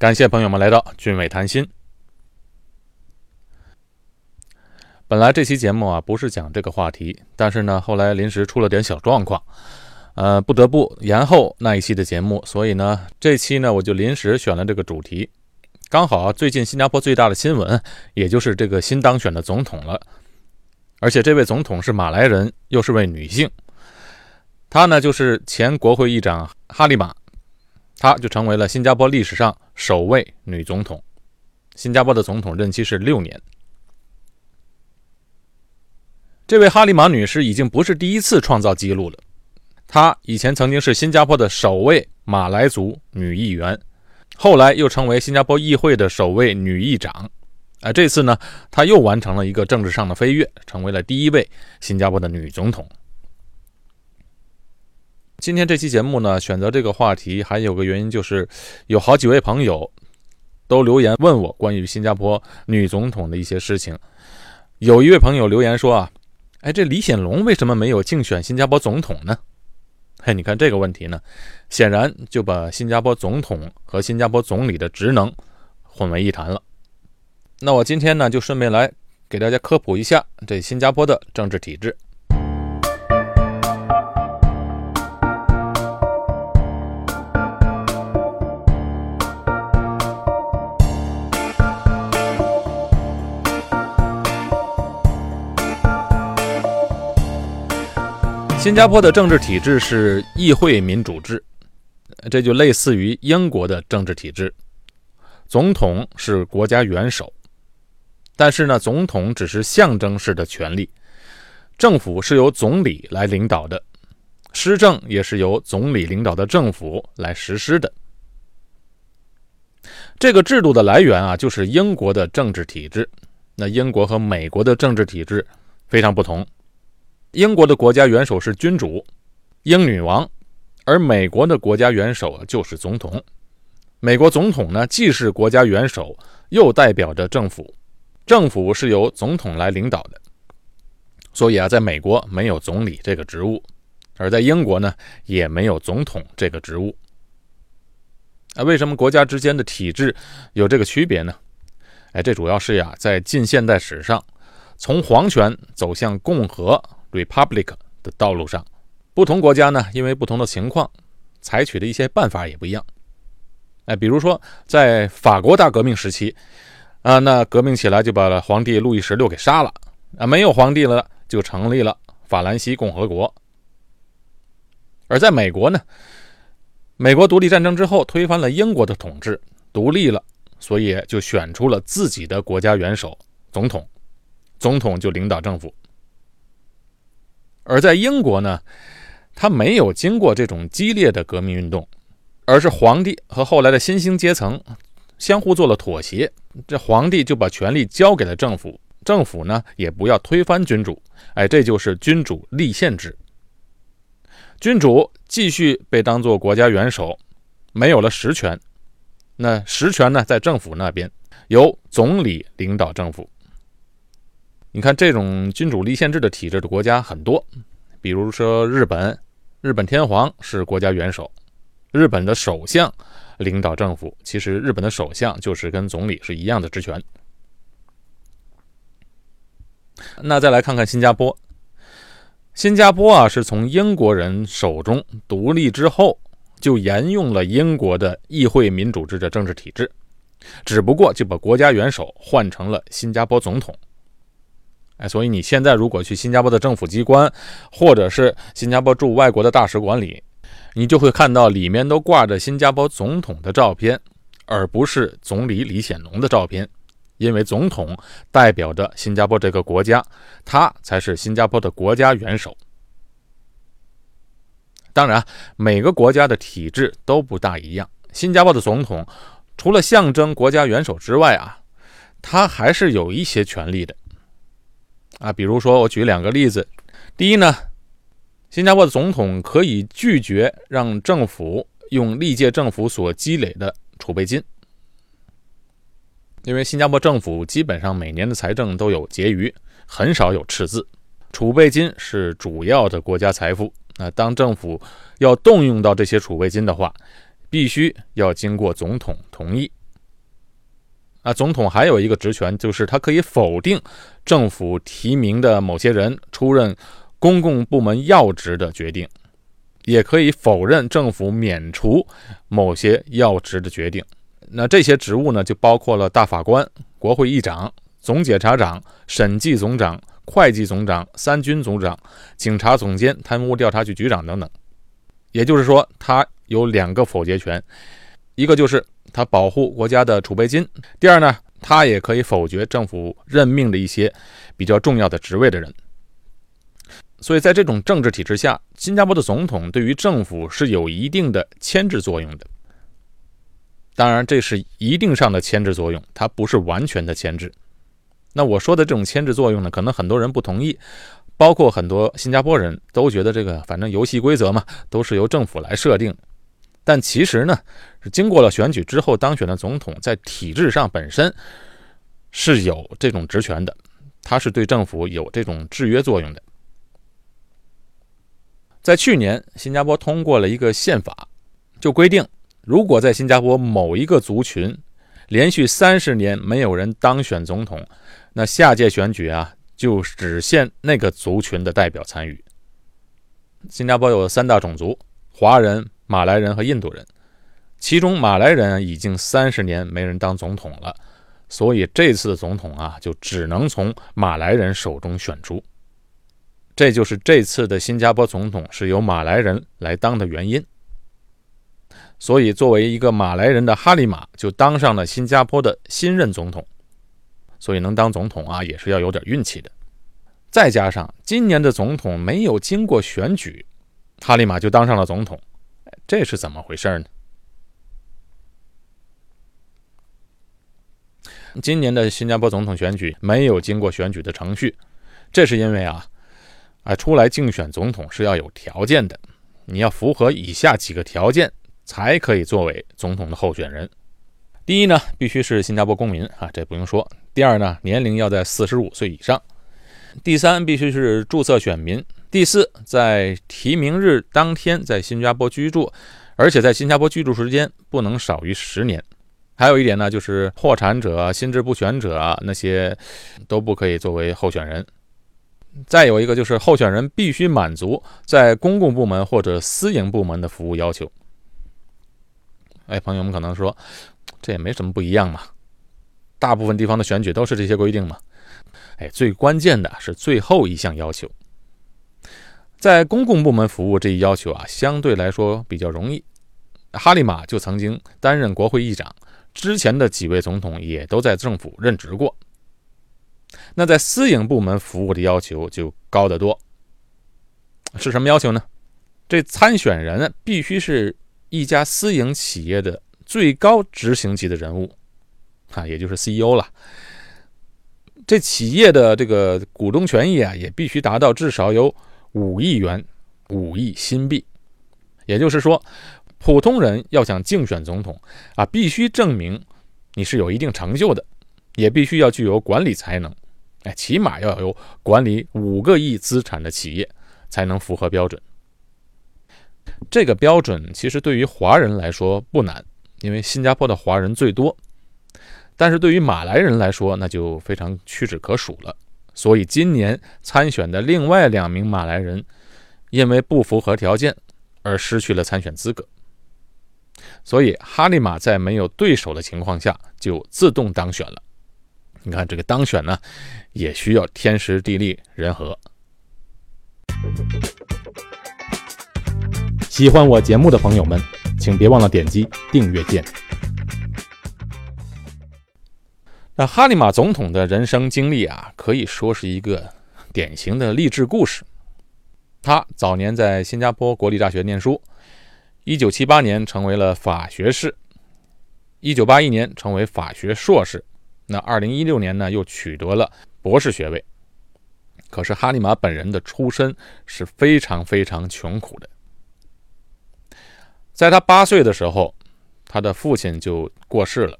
感谢朋友们来到俊伟谈心。本来这期节目啊不是讲这个话题，但是呢后来临时出了点小状况，呃不得不延后那一期的节目，所以呢这期呢我就临时选了这个主题。刚好最近新加坡最大的新闻，也就是这个新当选的总统了，而且这位总统是马来人，又是位女性，她呢就是前国会议长哈利玛，她就成为了新加坡历史上首位女总统。新加坡的总统任期是六年。这位哈利玛女士已经不是第一次创造纪录了，她以前曾经是新加坡的首位马来族女议员。后来又成为新加坡议会的首位女议长，啊，这次呢，她又完成了一个政治上的飞跃，成为了第一位新加坡的女总统。今天这期节目呢，选择这个话题还有个原因，就是有好几位朋友都留言问我关于新加坡女总统的一些事情。有一位朋友留言说啊，哎，这李显龙为什么没有竞选新加坡总统呢？嘿，你看这个问题呢，显然就把新加坡总统和新加坡总理的职能混为一谈了。那我今天呢，就顺便来给大家科普一下这新加坡的政治体制。新加坡的政治体制是议会民主制，这就类似于英国的政治体制。总统是国家元首，但是呢，总统只是象征式的权利，政府是由总理来领导的，施政也是由总理领导的政府来实施的。这个制度的来源啊，就是英国的政治体制。那英国和美国的政治体制非常不同。英国的国家元首是君主，英女王，而美国的国家元首就是总统。美国总统呢，既是国家元首，又代表着政府，政府是由总统来领导的。所以啊，在美国没有总理这个职务，而在英国呢，也没有总统这个职务。啊，为什么国家之间的体制有这个区别呢？哎，这主要是呀，在近现代史上，从皇权走向共和。Republic 的道路上，不同国家呢，因为不同的情况，采取的一些办法也不一样。哎，比如说在法国大革命时期，啊，那革命起来就把皇帝路易十六给杀了，啊，没有皇帝了，就成立了法兰西共和国。而在美国呢，美国独立战争之后推翻了英国的统治，独立了，所以就选出了自己的国家元首总统，总统就领导政府。而在英国呢，他没有经过这种激烈的革命运动，而是皇帝和后来的新兴阶层相互做了妥协，这皇帝就把权力交给了政府，政府呢也不要推翻君主，哎，这就是君主立宪制。君主继续被当作国家元首，没有了实权，那实权呢在政府那边，由总理领导政府。你看，这种君主立宪制的体制的国家很多，比如说日本，日本天皇是国家元首，日本的首相领导政府。其实，日本的首相就是跟总理是一样的职权。那再来看看新加坡，新加坡啊，是从英国人手中独立之后，就沿用了英国的议会民主制的政治体制，只不过就把国家元首换成了新加坡总统。哎，所以你现在如果去新加坡的政府机关，或者是新加坡驻外国的大使馆里，你就会看到里面都挂着新加坡总统的照片，而不是总理李显龙的照片，因为总统代表着新加坡这个国家，他才是新加坡的国家元首。当然，每个国家的体制都不大一样，新加坡的总统除了象征国家元首之外啊，他还是有一些权利的。啊，比如说，我举两个例子。第一呢，新加坡的总统可以拒绝让政府用历届政府所积累的储备金，因为新加坡政府基本上每年的财政都有结余，很少有赤字。储备金是主要的国家财富。那当政府要动用到这些储备金的话，必须要经过总统同意。啊，总统还有一个职权，就是他可以否定政府提名的某些人出任公共部门要职的决定，也可以否认政府免除某些要职的决定。那这些职务呢，就包括了大法官、国会议长、总检察长、审计总长、会计总长、三军总长、警察总监、贪污调查局局长等等。也就是说，他有两个否决权，一个就是他保护国家的储备金；第二呢，他也可以否决政府任命的一些比较重要的职位的人。所以在这种政治体制下，新加坡的总统对于政府是有一定的牵制作用的。当然，这是一定上的牵制作用，它不是完全的牵制。那我说的这种牵制作用呢，可能很多人不同意。包括很多新加坡人都觉得这个反正游戏规则嘛，都是由政府来设定。但其实呢，是经过了选举之后当选的总统，在体制上本身是有这种职权的，他是对政府有这种制约作用的。在去年，新加坡通过了一个宪法，就规定，如果在新加坡某一个族群连续三十年没有人当选总统，那下届选举啊。就只限那个族群的代表参与。新加坡有三大种族：华人、马来人和印度人。其中马来人已经三十年没人当总统了，所以这次的总统啊，就只能从马来人手中选出。这就是这次的新加坡总统是由马来人来当的原因。所以，作为一个马来人的哈利马就当上了新加坡的新任总统。所以能当总统啊，也是要有点运气的。再加上今年的总统没有经过选举，哈利马就当上了总统，这是怎么回事呢？今年的新加坡总统选举没有经过选举的程序，这是因为啊，啊，出来竞选总统是要有条件的，你要符合以下几个条件才可以作为总统的候选人。第一呢，必须是新加坡公民啊，这不用说。第二呢，年龄要在四十五岁以上；第三，必须是注册选民；第四，在提名日当天在新加坡居住，而且在新加坡居住时间不能少于十年。还有一点呢，就是破产者、心智不全者那些都不可以作为候选人。再有一个就是候选人必须满足在公共部门或者私营部门的服务要求。哎，朋友们可能说，这也没什么不一样嘛。大部分地方的选举都是这些规定嘛？哎，最关键的是最后一项要求，在公共部门服务这一要求啊，相对来说比较容易。哈利马就曾经担任国会议长，之前的几位总统也都在政府任职过。那在私营部门服务的要求就高得多，是什么要求呢？这参选人必须是一家私营企业的最高执行级的人物。啊，也就是 CEO 了。这企业的这个股东权益啊，也必须达到至少有五亿元，五亿新币。也就是说，普通人要想竞选总统啊，必须证明你是有一定成就的，也必须要具有管理才能。哎，起码要有管理五个亿资产的企业才能符合标准。这个标准其实对于华人来说不难，因为新加坡的华人最多。但是对于马来人来说，那就非常屈指可数了。所以今年参选的另外两名马来人，因为不符合条件而失去了参选资格。所以哈利马在没有对手的情况下就自动当选了。你看这个当选呢，也需要天时地利人和。喜欢我节目的朋友们，请别忘了点击订阅键。那哈利马总统的人生经历啊，可以说是一个典型的励志故事。他早年在新加坡国立大学念书，1978年成为了法学士，1981年成为法学硕士，那2016年呢又取得了博士学位。可是哈利马本人的出身是非常非常穷苦的，在他八岁的时候，他的父亲就过世了，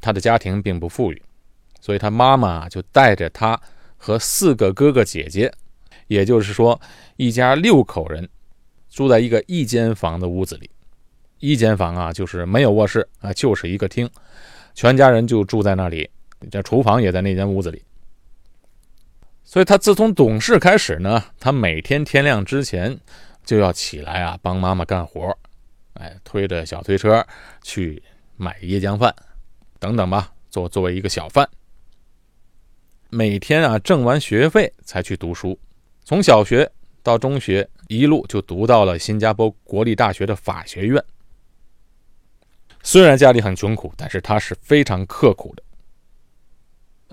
他的家庭并不富裕。所以他妈妈就带着他和四个哥哥姐姐，也就是说一家六口人，住在一个一间房的屋子里。一间房啊，就是没有卧室啊，就是一个厅。全家人就住在那里，这厨房也在那间屋子里。所以他自从懂事开始呢，他每天天亮之前就要起来啊，帮妈妈干活，哎，推着小推车去买椰浆饭等等吧，作作为一个小贩。每天啊，挣完学费才去读书，从小学到中学，一路就读到了新加坡国立大学的法学院。虽然家里很穷苦，但是他是非常刻苦的。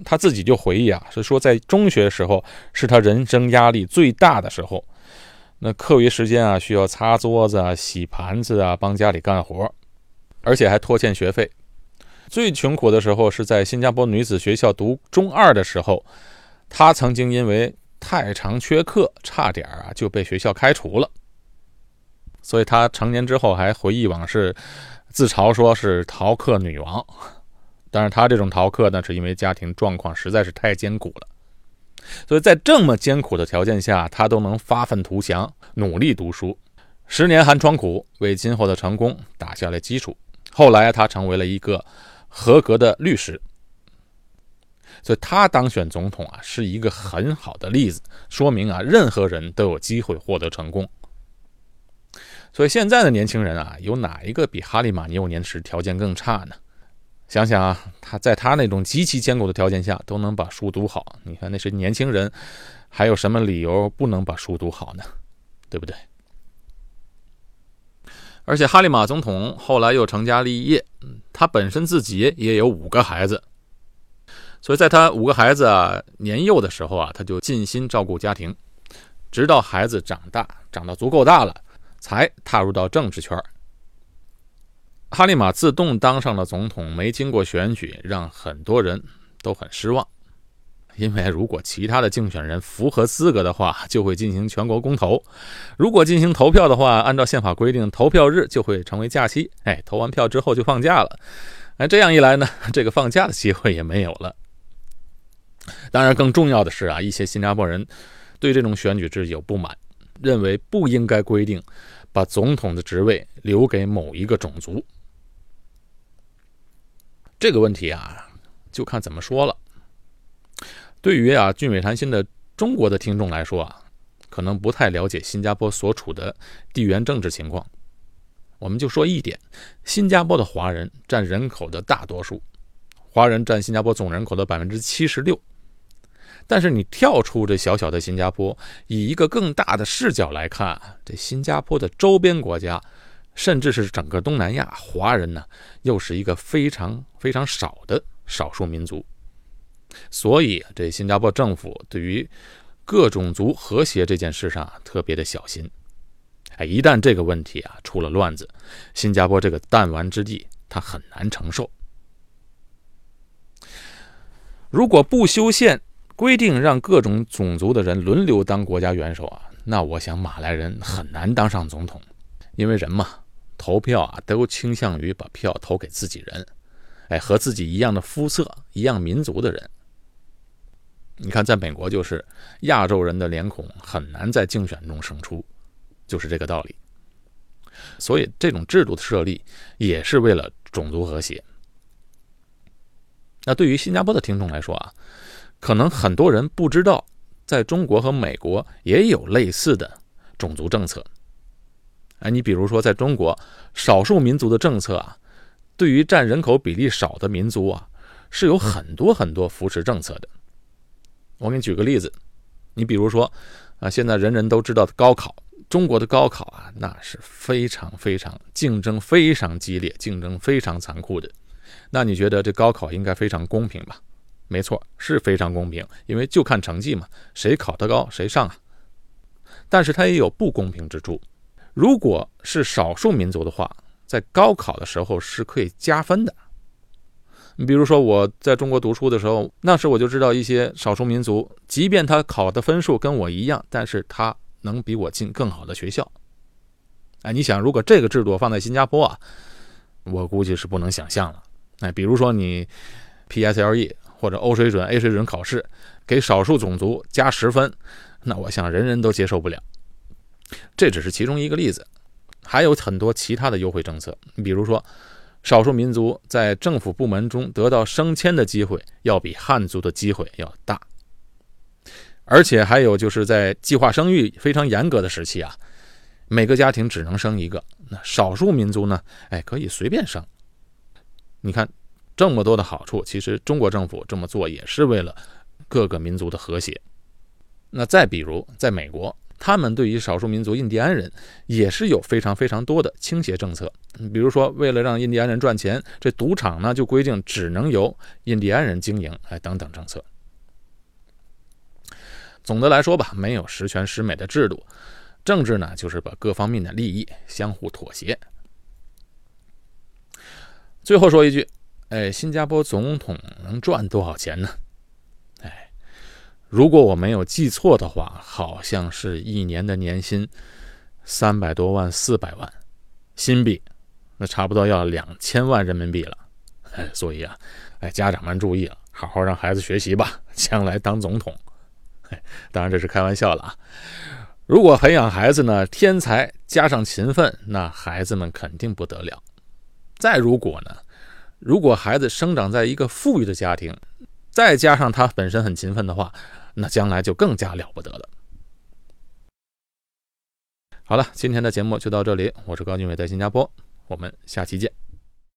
他自己就回忆啊，是说在中学时候是他人生压力最大的时候，那课余时间啊，需要擦桌子啊、洗盘子啊，帮家里干活，而且还拖欠学费。最穷苦的时候是在新加坡女子学校读中二的时候，他曾经因为太常缺课，差点啊就被学校开除了。所以他成年之后还回忆往事，自嘲说是逃课女王。但是他这种逃课呢，是因为家庭状况实在是太艰苦了。所以在这么艰苦的条件下，他都能发愤图强，努力读书，十年寒窗苦，为今后的成功打下了基础。后来他成为了一个。合格的律师，所以他当选总统啊，是一个很好的例子，说明啊，任何人都有机会获得成功。所以现在的年轻人啊，有哪一个比哈利马尼幼年时条件更差呢？想想啊，他在他那种极其艰苦的条件下都能把书读好，你看那些年轻人，还有什么理由不能把书读好呢？对不对？而且哈利马总统后来又成家立业，他本身自己也有五个孩子，所以在他五个孩子啊年幼的时候啊，他就尽心照顾家庭，直到孩子长大，长到足够大了，才踏入到政治圈。哈利马自动当上了总统，没经过选举，让很多人都很失望。因为如果其他的竞选人符合资格的话，就会进行全国公投；如果进行投票的话，按照宪法规定，投票日就会成为假期。哎，投完票之后就放假了。哎，这样一来呢，这个放假的机会也没有了。当然，更重要的是啊，一些新加坡人对这种选举制有不满，认为不应该规定把总统的职位留给某一个种族。这个问题啊，就看怎么说了。对于啊俊伟谈心的中国的听众来说啊，可能不太了解新加坡所处的地缘政治情况。我们就说一点：新加坡的华人占人口的大多数，华人占新加坡总人口的百分之七十六。但是你跳出这小小的新加坡，以一个更大的视角来看，这新加坡的周边国家，甚至是整个东南亚，华人呢又是一个非常非常少的少数民族。所以，这新加坡政府对于各种族和谐这件事上特别的小心。哎，一旦这个问题啊出了乱子，新加坡这个弹丸之地，他很难承受。如果不修宪规定让各种种族的人轮流当国家元首啊，那我想马来人很难当上总统，因为人嘛，投票啊都倾向于把票投给自己人，哎，和自己一样的肤色、一样民族的人。你看，在美国就是亚洲人的脸孔很难在竞选中胜出，就是这个道理。所以，这种制度的设立也是为了种族和谐。那对于新加坡的听众来说啊，可能很多人不知道，在中国和美国也有类似的种族政策。哎，你比如说，在中国，少数民族的政策啊，对于占人口比例少的民族啊，是有很多很多扶持政策的。我给你举个例子，你比如说，啊，现在人人都知道的高考，中国的高考啊，那是非常非常竞争非常激烈，竞争非常残酷的。那你觉得这高考应该非常公平吧？没错，是非常公平，因为就看成绩嘛，谁考得高谁上啊。但是它也有不公平之处，如果是少数民族的话，在高考的时候是可以加分的。你比如说，我在中国读书的时候，那时我就知道一些少数民族，即便他考的分数跟我一样，但是他能比我进更好的学校。哎，你想，如果这个制度放在新加坡啊，我估计是不能想象了。哎，比如说你 PSLE 或者 O 水准、A 水准考试，给少数种族加十分，那我想人人都接受不了。这只是其中一个例子，还有很多其他的优惠政策。你比如说。少数民族在政府部门中得到升迁的机会要比汉族的机会要大。而且还有就是在计划生育非常严格的时期啊，每个家庭只能生一个。那少数民族呢？哎，可以随便生。你看这么多的好处，其实中国政府这么做也是为了各个民族的和谐。那再比如在美国，他们对于少数民族印第安人也是有非常非常多的倾斜政策。比如说，为了让印第安人赚钱，这赌场呢就规定只能由印第安人经营，哎，等等政策。总的来说吧，没有十全十美的制度，政治呢就是把各方面的利益相互妥协。最后说一句，哎，新加坡总统能赚多少钱呢？如果我没有记错的话，好像是一年的年薪三百多万、四百万新币，那差不多要两千万人民币了。哎，所以啊，哎，家长们注意了，好好让孩子学习吧，将来当总统。当然这是开玩笑了啊！如果培养孩子呢，天才加上勤奋，那孩子们肯定不得了。再如果呢，如果孩子生长在一个富裕的家庭，再加上他本身很勤奋的话，那将来就更加了不得了。好了，今天的节目就到这里，我是高俊伟，在新加坡，我们下期见。